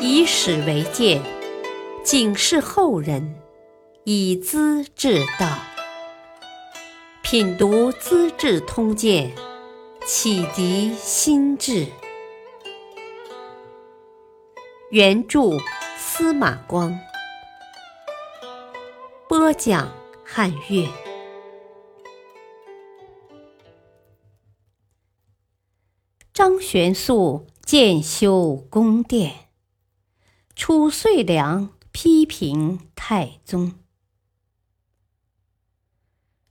以史为鉴，警示后人，以资治道。品读《资治通鉴》，启迪心智。原著司马光，播讲汉乐。张玄素建修宫殿，褚遂良批评太宗。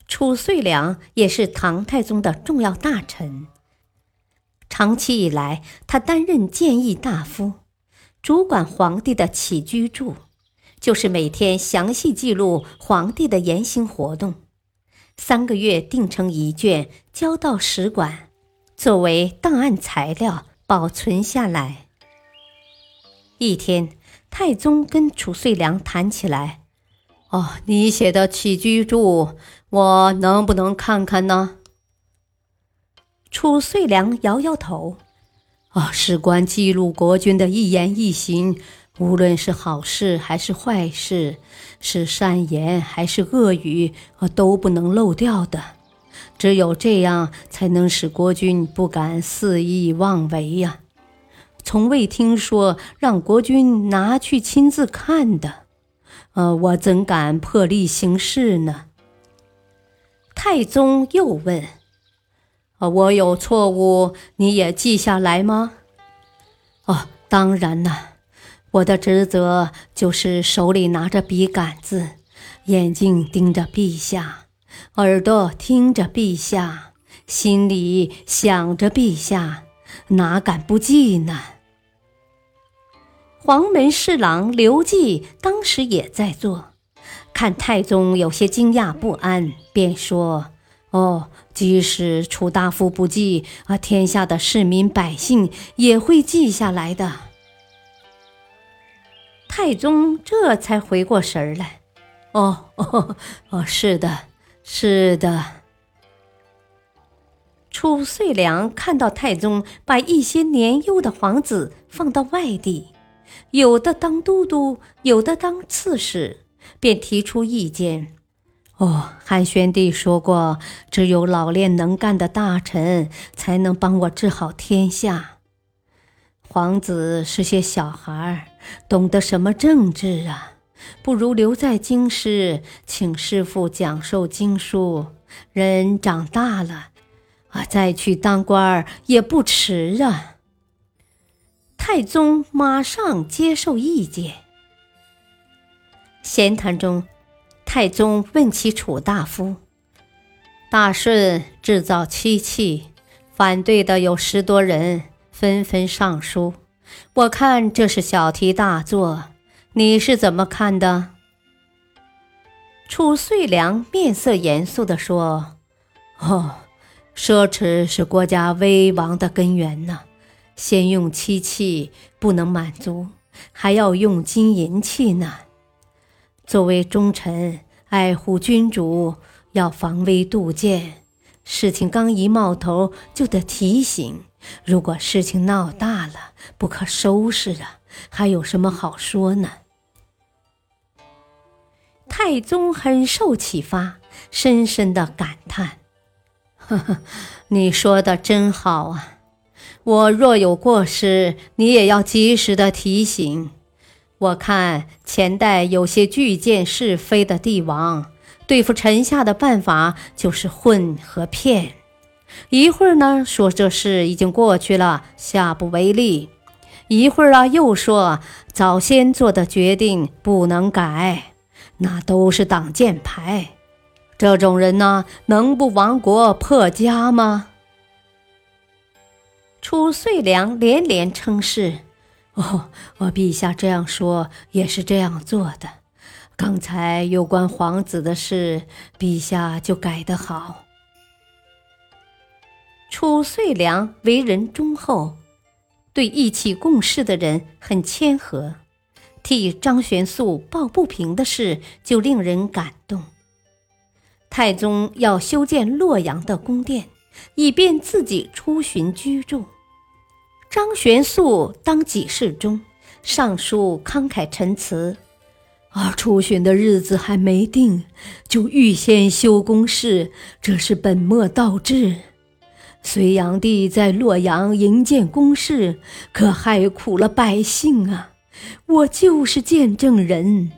褚遂良也是唐太宗的重要大臣，长期以来，他担任谏议大夫。主管皇帝的起居住，就是每天详细记录皇帝的言行活动，三个月定成一卷，交到使馆，作为档案材料保存下来。一天，太宗跟褚遂良谈起来：“哦，你写的起居注，我能不能看看呢？”褚遂良摇摇头。啊，事关记录国君的一言一行，无论是好事还是坏事，是善言还是恶语，啊，都不能漏掉的。只有这样，才能使国君不敢肆意妄为呀。从未听说让国君拿去亲自看的，呃，我怎敢破例行事呢？太宗又问。啊，我有错误，你也记下来吗？哦，当然了，我的职责就是手里拿着笔杆子，眼睛盯着陛下，耳朵听着陛下，心里想着陛下，哪敢不记呢？黄门侍郎刘季当时也在做，看太宗有些惊讶不安，便说。哦，即使楚大夫不记，啊，天下的市民百姓也会记下来的。太宗这才回过神儿来，哦哦哦，是的，是的。褚遂良看到太宗把一些年幼的皇子放到外地，有的当都督，有的当刺史，便提出意见。哦，汉宣帝说过，只有老练能干的大臣才能帮我治好天下。皇子是些小孩，懂得什么政治啊？不如留在京师，请师傅讲授经书。人长大了，啊，再去当官也不迟啊。太宗马上接受意见。闲谈中。太宗问起楚大夫，大顺制造漆器，反对的有十多人，纷纷上书。我看这是小题大做，你是怎么看的？楚遂良面色严肃地说：“哦，奢侈是国家危亡的根源呐。先用漆器不能满足，还要用金银器呢。”作为忠臣，爱护君主，要防微杜渐。事情刚一冒头，就得提醒。如果事情闹大了，不可收拾啊，还有什么好说呢？太宗很受启发，深深的感叹：“呵呵，你说的真好啊！我若有过失，你也要及时的提醒。”我看前代有些巨见是非的帝王，对付臣下的办法就是混和骗。一会儿呢说这事已经过去了，下不为例；一会儿啊又说早先做的决定不能改，那都是挡箭牌。这种人呢，能不亡国破家吗？褚遂良连连称是。哦，我陛下这样说也是这样做的。刚才有关皇子的事，陛下就改得好。褚遂良为人忠厚，对一起共事的人很谦和，替张玄素抱不平的事就令人感动。太宗要修建洛阳的宫殿，以便自己出巡居住。张玄素当给事中，上书慷慨陈词。而出巡的日子还没定，就预先修工事，这是本末倒置。隋炀帝在洛阳营建宫室，可害苦了百姓啊！我就是见证人。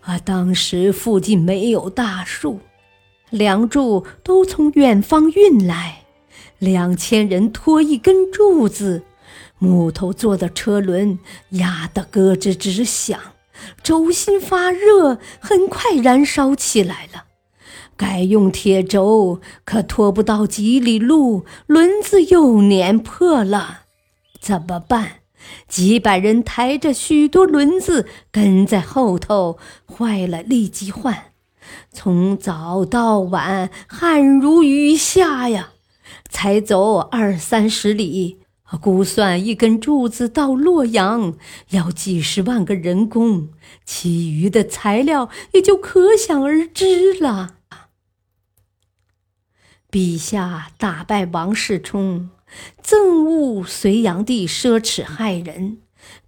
啊，当时附近没有大树，梁柱都从远方运来，两千人拖一根柱子，木头做的车轮压得咯吱吱响。轴心发热，很快燃烧起来了。改用铁轴，可拖不到几里路，轮子又碾破了，怎么办？几百人抬着许多轮子跟在后头，坏了立即换。从早到晚，汗如雨下呀，才走二三十里。估算一根柱子到洛阳要几十万个人工，其余的材料也就可想而知了。陛下打败王世充，憎恶隋炀帝奢侈害人，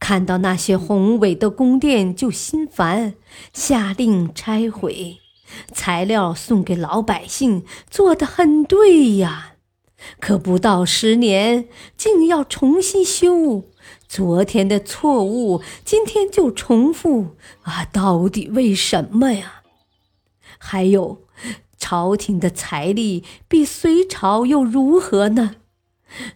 看到那些宏伟的宫殿就心烦，下令拆毁，材料送给老百姓，做得很对呀。可不到十年，竟要重新修，昨天的错误，今天就重复啊！到底为什么呀？还有，朝廷的财力比隋朝又如何呢？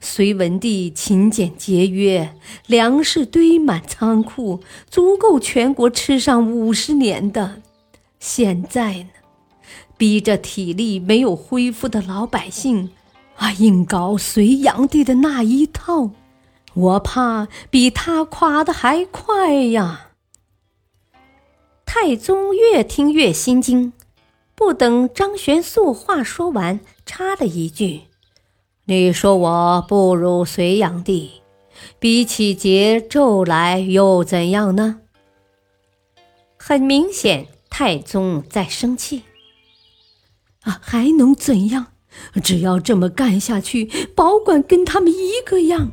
隋文帝勤俭节约，粮食堆满仓库，足够全国吃上五十年的。现在呢，逼着体力没有恢复的老百姓。啊，硬搞隋炀帝的那一套，我怕比他垮的还快呀！太宗越听越心惊，不等张玄素话说完，插了一句：“你说我不如隋炀帝，比起桀纣来又怎样呢？”很明显，太宗在生气。啊，还能怎样？只要这么干下去，保管跟他们一个样。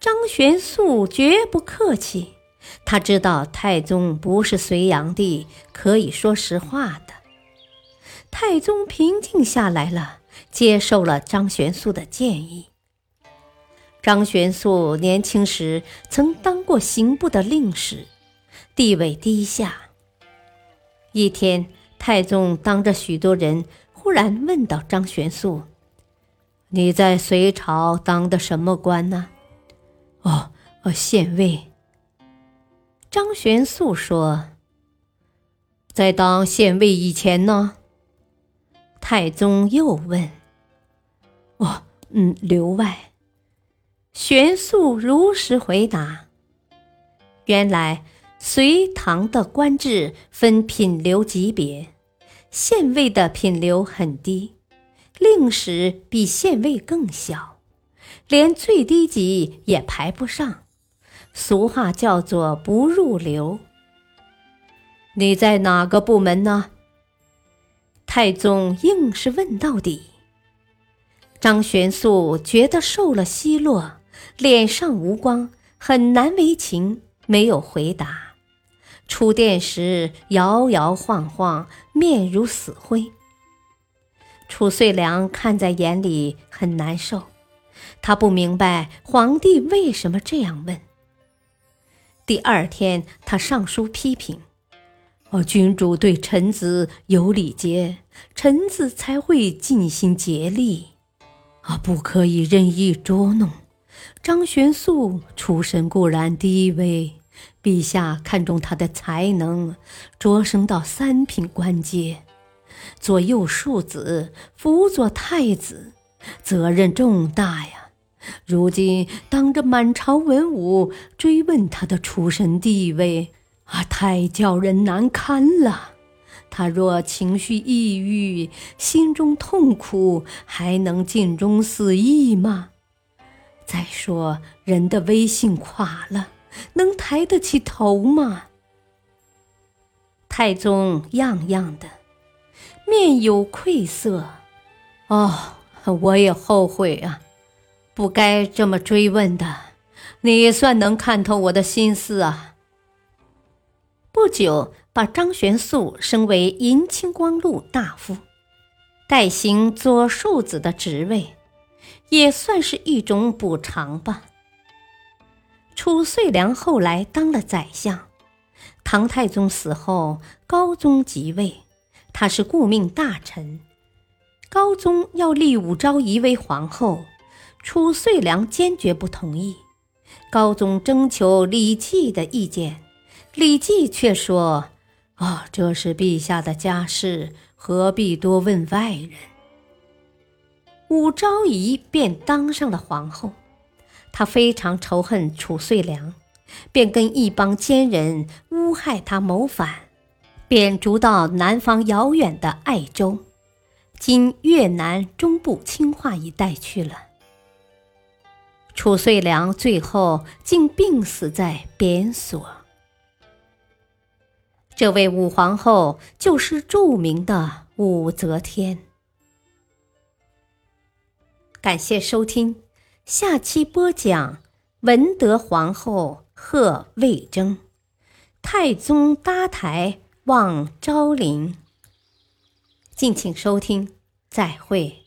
张玄素绝不客气，他知道太宗不是隋炀帝，可以说实话的。太宗平静下来了，接受了张玄素的建议。张玄素年轻时曾当过刑部的令史，地位低下。一天，太宗当着许多人。忽然问到张玄素：“你在隋朝当的什么官呢？”“哦，呃，县尉。”张玄素说：“在当县尉以前呢？”太宗又问：“哦，嗯，留外。”玄素如实回答：“原来隋唐的官制分品流级别。”县尉的品流很低，令史比县尉更小，连最低级也排不上。俗话叫做“不入流”。你在哪个部门呢？太宗硬是问到底。张玄素觉得受了奚落，脸上无光，很难为情，没有回答。出殿时摇摇晃晃，面如死灰。褚遂良看在眼里，很难受。他不明白皇帝为什么这样问。第二天，他上书批评：“哦，君主对臣子有礼节，臣子才会尽心竭力，啊，不可以任意捉弄。张玄素出身固然低微。”陛下看中他的才能，擢升到三品官阶，左右庶子，辅佐太子，责任重大呀。如今当着满朝文武追问他的出身地位，啊，太叫人难堪了。他若情绪抑郁，心中痛苦，还能尽忠死义吗？再说，人的威信垮了。能抬得起头吗？太宗样样的，面有愧色。哦，我也后悔啊，不该这么追问的。你算能看透我的心思啊！不久，把张玄素升为银青光禄大夫，代行左庶子的职位，也算是一种补偿吧。褚遂良后来当了宰相，唐太宗死后，高宗即位，他是顾命大臣。高宗要立武昭仪为皇后，褚遂良坚决不同意。高宗征求李绩的意见，李绩却说：“啊，这是陛下的家事，何必多问外人？”武昭仪便当上了皇后。他非常仇恨褚遂良，便跟一帮奸人诬害他谋反，贬逐到南方遥远的爱州（今越南中部清化一带）去了。褚遂良最后竟病死在贬所。这位武皇后就是著名的武则天。感谢收听。下期播讲：文德皇后贺魏征，太宗搭台望昭陵。敬请收听，再会。